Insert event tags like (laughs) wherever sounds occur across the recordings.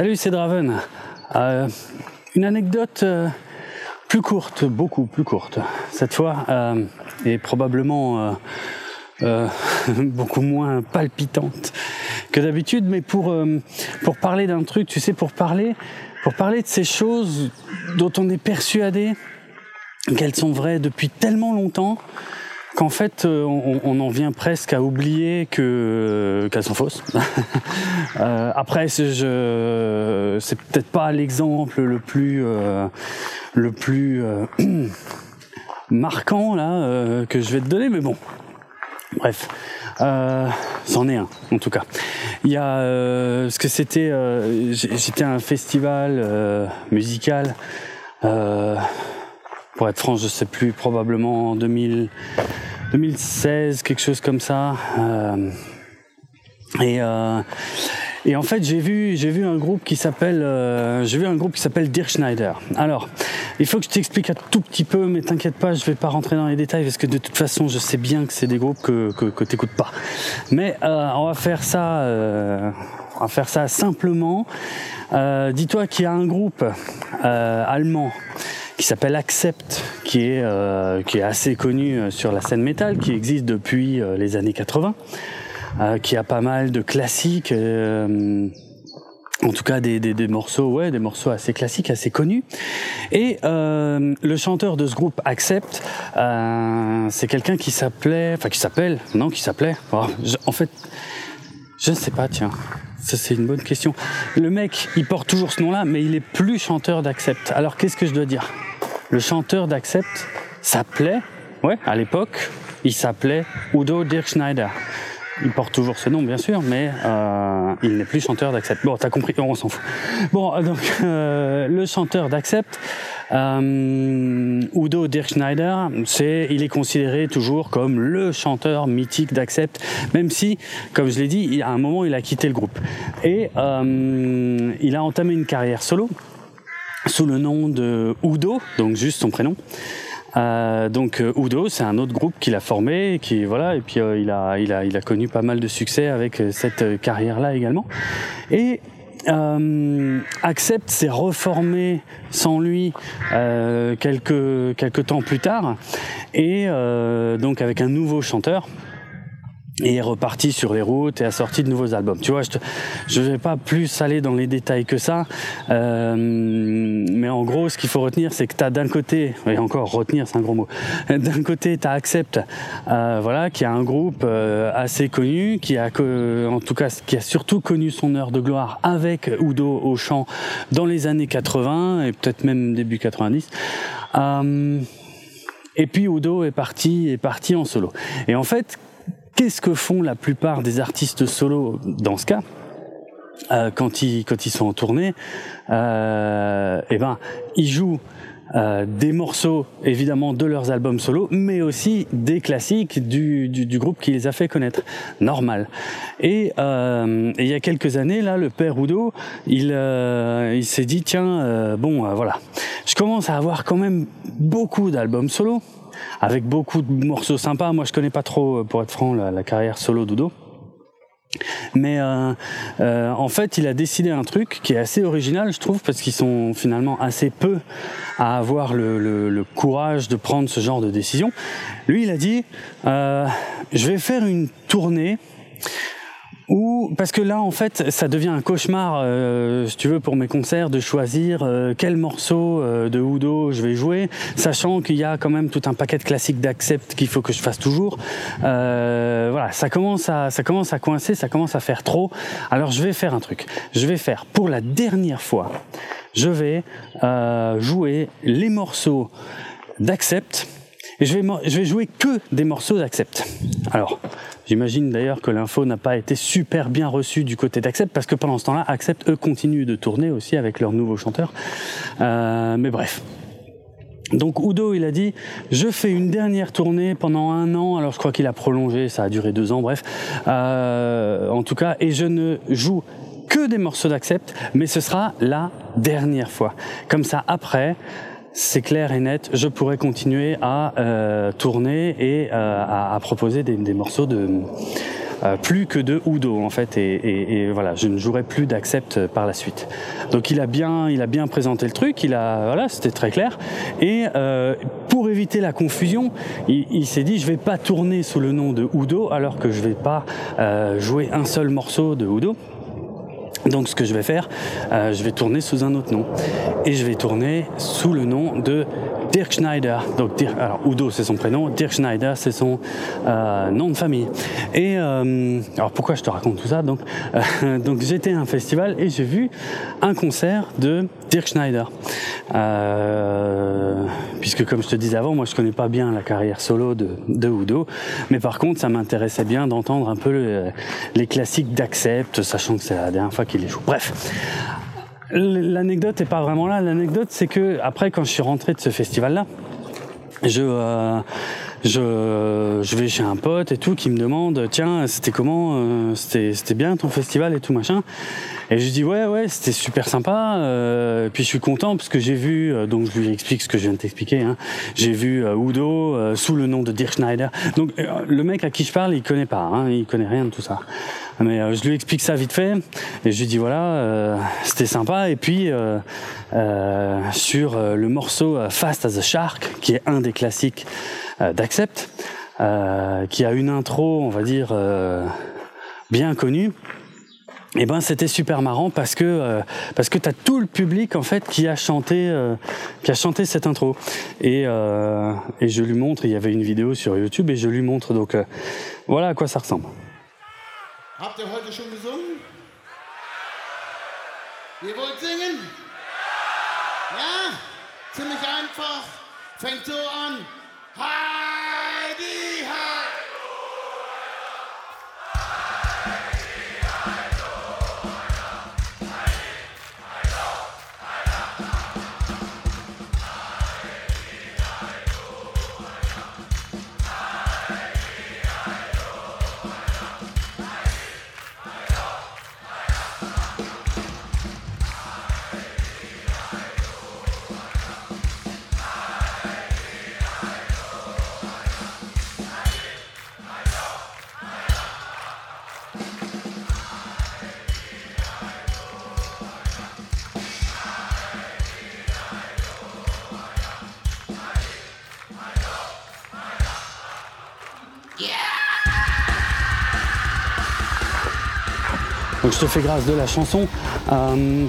Salut, c'est Draven. Euh, une anecdote euh, plus courte, beaucoup plus courte cette fois, euh, et probablement (laughs) beaucoup moins palpitante que d'habitude, mais pour pour parler d'un truc, tu sais, pour parler pour parler de ces choses dont on est persuadé qu'elles sont vraies depuis tellement longtemps qu'en fait, euh, on, en vient presque à oublier euh, qu'elles sont fausses. (laughs) euh, après, c'est peut-être pas l'exemple le plus le plus (clears throat) marquant là que je vais te donner, mais bon. Bref, c'en est un en tout cas. Il y a ce que c'était, j'étais un festival musical. Pour être franc, je sais plus, probablement en 2000, 2016, quelque chose comme ça. Euh, et, euh, et en fait, j'ai vu, j'ai vu un groupe qui s'appelle, euh, j'ai vu un groupe qui s'appelle Dirk Schneider. Alors, il faut que je t'explique un tout petit peu, mais t'inquiète pas, je vais pas rentrer dans les détails parce que de toute façon, je sais bien que c'est des groupes que que, que t'écoutes pas. Mais euh, on va faire ça, on va faire ça simplement. Dis-toi qu'il y a un groupe allemand qui s'appelle Accept, qui est, euh, qui est assez connu euh, sur la scène métal, qui existe depuis euh, les années 80, euh, qui a pas mal de classiques. En tout cas des, des, morceaux, ouais, des morceaux assez classiques, assez connus. Et le chanteur de ce groupe Accept, c'est quelqu'un qui s'appelait, enfin qui s'appelle, non, qui s'appelait. Oh, en fait, je ne sais pas, tiens. Ça, c'est une bonne question. Le mec, il porte toujours ce nom-là, mais il est plus chanteur d'Accept. Alors, qu'est-ce que je dois dire? Le chanteur d'Accept s'appelait, ouais, à l'époque, il s'appelait Udo Dirk Schneider. Il porte toujours ce nom, bien sûr, mais euh, il n'est plus chanteur d'Accept. Bon, t'as compris, on s'en fout. Bon, donc euh, le chanteur d'Accept, euh, Udo Dirk Schneider, c'est, il est considéré toujours comme le chanteur mythique d'Accept, même si, comme je l'ai dit, à un moment, il a quitté le groupe et euh, il a entamé une carrière solo sous le nom de Udo, donc juste son prénom. Euh, donc euh, Udo, c'est un autre groupe qu'il a formé, qui voilà, et puis euh, il a il a il a connu pas mal de succès avec euh, cette carrière-là également. Et euh, Accept s'est reformé sans lui quelques quelques temps plus tard, et donc avec un nouveau chanteur et est reparti sur les routes et a sorti de nouveaux albums. Tu vois, je ne vais pas plus aller dans les détails que ça, euh, mais en gros, ce qu'il faut retenir, c'est que tu d'un côté, et encore retenir, c'est un gros mot, (laughs) d'un côté, tu as Accept, euh, voilà, qui a un groupe euh, assez connu, qui a, en tout cas, qui a surtout connu son heure de gloire avec Udo au chant dans les années 80 et peut-être même début 90. Euh, et puis Udo est parti, est parti en solo. Et en fait, qu'est-ce que font la plupart des artistes solos dans ce cas euh, quand ils quand ils sont en tournée euh, Eh ben, ils jouent euh, des morceaux évidemment de leurs albums solo, mais aussi des classiques du, du, groupe qui les a fait connaître. Normal. Et, il y a quelques années, là, le père Udo, il, il s'est dit tiens, bon, voilà, je commence à avoir quand même beaucoup d'albums solo avec beaucoup de morceaux sympas. Moi, je connais pas trop, euh, pour être franc, la, carrière solo d'Udo. Mais euh, euh, en fait, il a décidé un truc qui est assez original, je trouve, parce qu'ils sont finalement assez peu à avoir le, courage de prendre ce genre de décision. Lui, il a dit, je vais faire une tournée ou parce que là, en fait, ça devient un cauchemar, euh, si tu veux, pour mes concerts, de choisir euh, quel morceau euh, de Udo je vais jouer, sachant qu'il y a quand même tout un paquet de classiques d'accept qu'il faut que je fasse toujours. Euh, voilà, ça commence à, ça commence à coincer, ça commence à faire trop. Alors, je vais faire un truc. Je vais faire pour la dernière fois, je vais euh, jouer les morceaux d'accept. Et je vais, je vais jouer que des morceaux d'accept. Alors, J'imagine d'ailleurs que l'info n'a pas été super bien reçue du côté d'Accept parce que pendant ce temps-là, Accept eux continuent de tourner aussi avec leur nouveau chanteur. Euh, mais bref. Donc Udo, il a dit, je fais une dernière tournée pendant un an. Alors je crois qu'il a prolongé, ça a duré deux ans, bref. Euh, en tout cas, et je ne joue que des morceaux d'Accept, mais ce sera la dernière fois. Comme ça, après, c'est clair et net, je pourrais continuer à euh, tourner et euh, à, à, proposer des, des morceaux de, euh, plus que de Udo en fait, et, voilà, je ne jouerai plus d'Accept par la suite. Donc il a bien, il a bien présenté le truc, il a, voilà, c'était très clair. Et euh, pour éviter la confusion, il, s'est dit, je vais pas tourner sous le nom de Udo alors que je vais pas jouer un seul morceau de Udo. Donc ce que je vais faire, je vais tourner sous un autre nom. Et je vais tourner sous le nom de Dirk Schneider. Donc, alors, Udo, c'est son prénom. Dirk Schneider, c'est son euh, nom de famille. Et euh, alors, pourquoi je te raconte tout ça? Donc, euh, (laughs) donc j'étais à un festival et j'ai vu un concert de Dirk Schneider. puisque, comme je te disais avant, moi, je connais pas bien la carrière solo de, de Udo, mais par contre, ça m'intéressait bien d'entendre un peu les classiques d'Accept, sachant que c'est la dernière fois qu'il les joue. Bref. L'anecdote est pas vraiment là. L'anecdote, c'est que après, quand je suis rentré de ce festival-là, je euh, je, je vais chez un pote et tout qui me demande tiens c'était comment euh, c'était c'était bien ton festival et tout machin. Et je dis ouais ouais c'était super sympa euh, puis je suis content parce que j'ai vu euh, donc je lui explique ce que je viens de t'expliquer hein, j'ai vu euh, Udo euh, sous le nom de Dirk Schneider. Donc le mec à qui je parle il connaît pas hein, il connaît rien de tout ça mais je lui explique ça vite fait et je lui dis voilà c'était sympa et puis sur le morceau Fast as a Shark qui est un des classiques euh, d'Accept, euh, qui a une intro, on va dire, euh, bien connue. Et eh ben c'était super marrant parce que parce que t'as tout le public en fait qui a chanté qui a chanté cette intro et et je lui montre il y avait une vidéo sur YouTube et je lui montre donc voilà à quoi ça ressemble. Habt ihr heute schon gesungen? Ihr wollt singen? Ja, ziemlich einfach. Fängt so an. Heidi, Je te fais grâce de la chanson. Euh,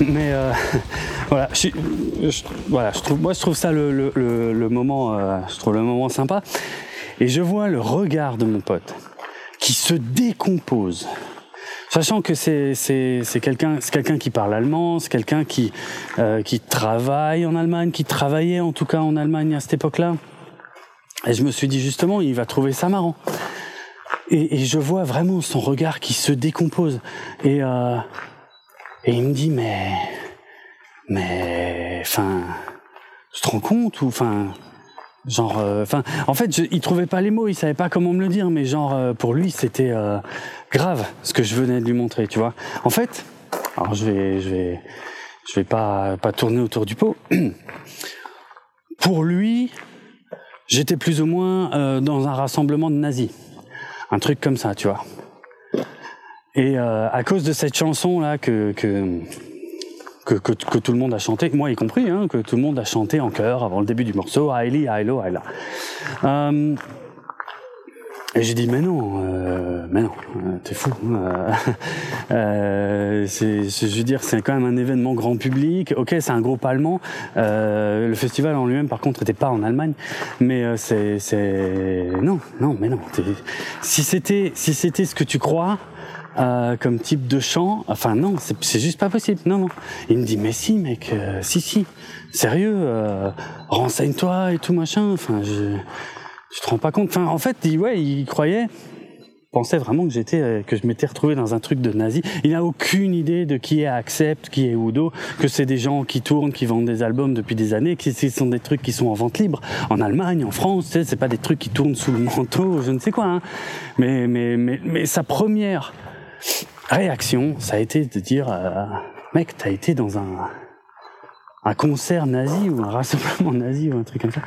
mais euh, (laughs) voilà, voilà, moi je trouve ça le, moment, euh, je trouve le moment sympa. Et je vois le regard de mon pote qui se décompose. Sachant que c'est quelqu'un quelqu'un qui parle allemand, c'est quelqu'un qui qui travaille en Allemagne, qui travaillait en tout cas en Allemagne à cette époque-là. Et je me suis dit justement, il va trouver ça marrant. Et, je vois vraiment son regard qui se décompose. Et, euh, et il me dit, mais, mais, enfin, tu te rends compte ou, enfin, genre, euh, enfin, en fait, je, il trouvait pas les mots, il savait pas comment me le dire, mais genre, euh, pour lui, c'était grave ce que je venais de lui montrer, tu vois. En fait, alors je vais, je vais, je vais pas, pas tourner autour du pot. (clears throat) pour lui, j'étais plus ou moins dans un rassemblement de nazis un truc comme ça, tu vois. Et euh, à cause de cette chanson là que que, que que, tout le monde a chanté, moi y compris, hein, que tout le monde a chanté en chœur avant le début du morceau, Hailey, Hailo, Haila. Euh, et j'ai dit mais non, euh, mais non, euh, t'es fou. Euh, (laughs) euh je veux dire, c'est quand même un événement grand public. Ok, c'est un groupe allemand. Euh, le festival en lui-même, par contre, n'était pas en Allemagne. Mais euh, c'est, c'est non, non, mais non. Si c'était, si c'était ce que tu crois. comme type de chant, enfin non, c'est juste pas possible. Non, non. Il me dit mais si mec, si si, sérieux, renseigne-toi et tout machin. Enfin, je, tu te rends pas compte? En fait, il, ouais, il croyait, pensait vraiment que j'étais, euh, que je m'étais retrouvé dans un truc de nazi. Il n'a aucune idée de qui est Accept, qui est Udo, que c'est des gens qui tournent, qui vendent des albums depuis des années, que ce sont des trucs qui sont en vente libre en Allemagne, en France. Tu sais, c'est pas des trucs qui tournent sous le manteau, je ne sais quoi. Hein. Mais sa première réaction, ça a été de dire, euh, mec, t'as été dans un un concert nazi ou un rassemblement nazi ou un truc comme ça.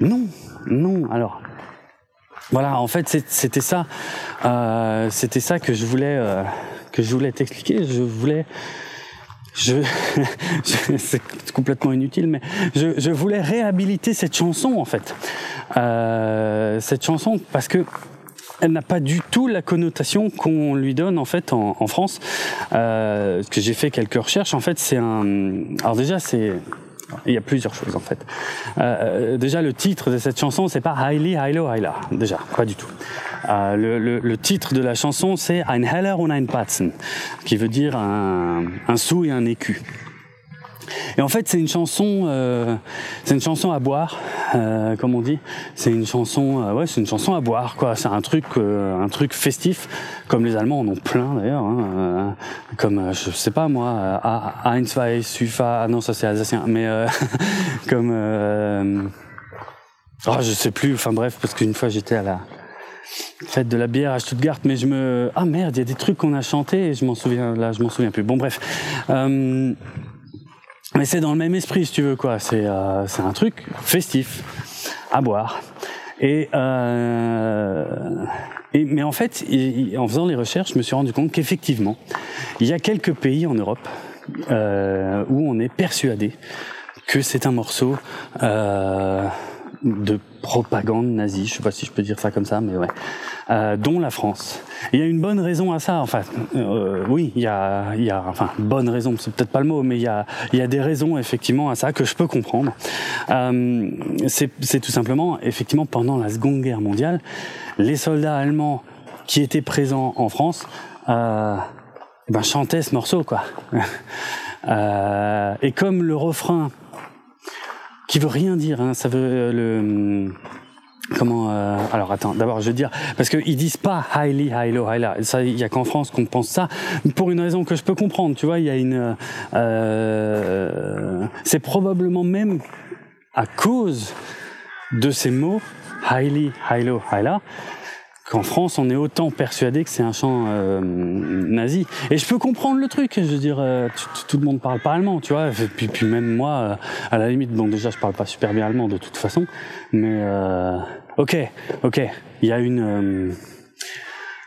Non, non. Alors, voilà, en fait, c'était ça, euh, c'était ça que je voulais, euh, je voulais t'expliquer. Je voulais, (laughs) c'est complètement inutile, mais je, voulais réhabiliter cette chanson en fait, euh, cette chanson parce que elle n'a pas du tout la connotation qu'on lui donne en fait en, France. Que j'ai fait quelques recherches. En fait, c'est un. Alors déjà, c'est il y a plusieurs choses en fait. Euh, déjà, le titre de cette chanson, c'est pas Hailey, Hailo, Haila. Déjà, pas du tout. Euh, le, le, le, titre de la chanson, c'est Ein Heller und ein Patzen, qui veut dire un, un sou et un écu. Et en fait, c'est une chanson, euh, c'est une chanson à boire, euh, comme on dit. C'est une chanson, euh, ouais, c'est une chanson à boire, quoi. C'est un truc, euh, un truc festif, comme les Allemands en ont plein d'ailleurs. Hein, euh, comme, euh, je sais pas moi, Ein, zwei, Sufa, ah non, ça c'est alsacien, mais (laughs) comme, oh, je sais plus. Enfin bref, parce qu'une fois j'étais à la fête de la bière à Stuttgart, mais je me, ah merde, il y a des trucs qu'on a chantés je m'en souviens, là, je m'en souviens plus. Bon bref. Mais c'est dans le même esprit, si tu veux, quoi. C'est euh, un truc festif, à boire. Et, euh, et mais en fait, en faisant les recherches, je me suis rendu compte qu'effectivement, il y a quelques pays en Europe euh, où on est persuadé que c'est un morceau euh, de propagande nazie, je sais pas si je peux dire ça comme ça, mais ouais, euh, dont la France. Il y a une bonne raison à ça, enfin, euh, oui, il y a, y a, enfin, bonne raison, c'est peut-être pas le mot, mais il y a, il y a des raisons effectivement à ça que je peux comprendre. Euh, c'est tout simplement, effectivement, pendant la Seconde Guerre mondiale, les soldats allemands qui étaient présents en France, euh, ben, chantaient ce morceau, quoi. (laughs) Euh, et comme le refrain qui veut rien dire. Hein. Ça veut euh, le comment euh, alors attends d'abord je veux dire parce qu'ils disent pas highly high-low high-la ça il y a qu'en France qu'on pense ça pour une raison que je peux comprendre tu vois il y a une euh, c'est probablement même à cause de ces mots highly high-low high-la qu'en France, on est autant persuadé que c'est un chant euh, nazi. Et je peux comprendre le truc. Je veux dire, euh, tout le monde parle pas allemand, tu vois. Et puis, puis même moi, euh, à la limite, bon, déjà, je parle pas super bien allemand de toute façon. Mais euh, ok, ok. Il y a une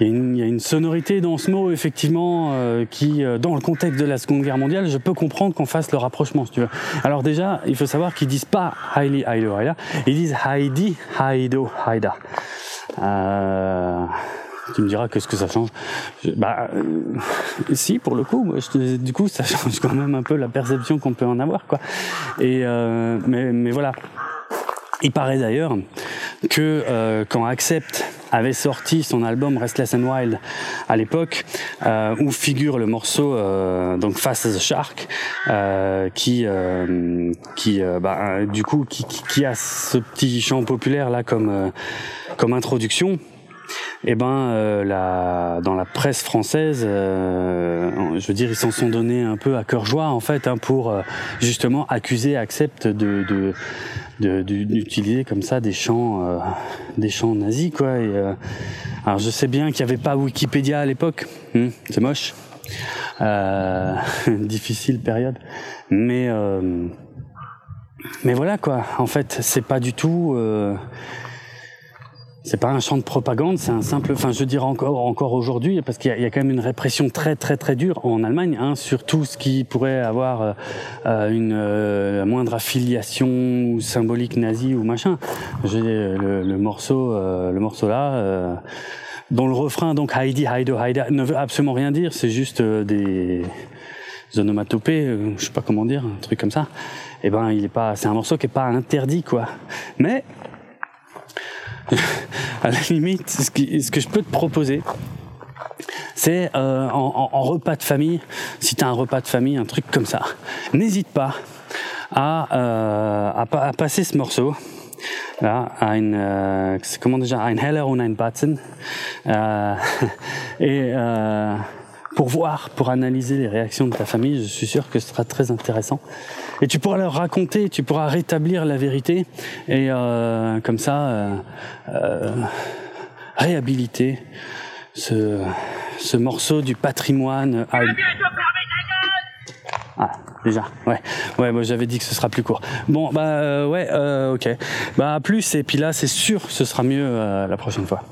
il y, a une, il y, a une, sonorité dans ce mot, effectivement, euh, qui, euh, dans le contexte de la Seconde Guerre mondiale, je peux comprendre qu'on fasse le rapprochement, si tu veux. Alors déjà, il faut savoir qu'ils disent pas Haili, Haido, Haida, ils disent Heidi, Haido, Haida. Euh, tu me diras qu'est-ce que ça change Bah, euh, si, pour le coup, du coup, ça (laughs) change quand même un peu la perception qu'on peut en avoir, quoi. Et euh, mais, mais voilà. Il paraît d'ailleurs que quand Accept avait sorti son album Restless and Wild à l'époque, euh, où figure le morceau euh, donc Fast as a Shark, euh, qui euh, qui euh, bah, du coup qui, qui, a ce petit chant populaire là comme euh, comme introduction. Eh ben la, dans la presse française, je veux dire, ils s'en sont donnés un peu à cœur joie en fait hein, pour justement accuser Accept de, d'utiliser comme ça des chants euh, des chants nazis quoi. Euh, alors je sais bien qu'il n'y avait pas Wikipédia à l'époque hmm, c'est moche euh, (laughs) difficile période mais euh, mais voilà quoi. En fait c'est pas du tout euh, c'est pas un champ de propagande, c'est un simple, enfin je dire encore encore aujourd'hui, parce qu'il y, y, a quand même une répression très très très dure en Allemagne hein, sur tout ce qui pourrait avoir euh, une euh, moindre affiliation ou symbolique nazie ou machin. J'ai le, le, morceau, euh, le morceau là. Euh, dont le refrain donc Heidi Heido Haida ne veut absolument rien dire, c'est juste euh, des onomatopées, euh, je sais pas comment dire, un truc comme ça. Et eh ben il est pas, c'est un morceau qui est pas interdit quoi. Mais (laughs) à la limite, ce, que je peux te proposer, c'est euh, en, repas de famille, si tu as un repas de famille, un truc comme ça, n'hésite pas à, euh, à, à, passer ce morceau. Là, ein, euh, comment déjà, ein Heller und ein Batzen. Euh, (laughs) et pour voir, pour analyser les réactions de ta famille, je suis sûr que ce sera très intéressant. Et tu pourras leur raconter, tu pourras rétablir la vérité et euh, comme ça euh, euh, réhabiliter ce, ce morceau du patrimoine. Ah. déjà. Ouais, ouais, moi j'avais dit que ce sera plus court. Bon, bah ouais, ok. Bah à plus et puis là c'est sûr, ce sera mieux la prochaine fois.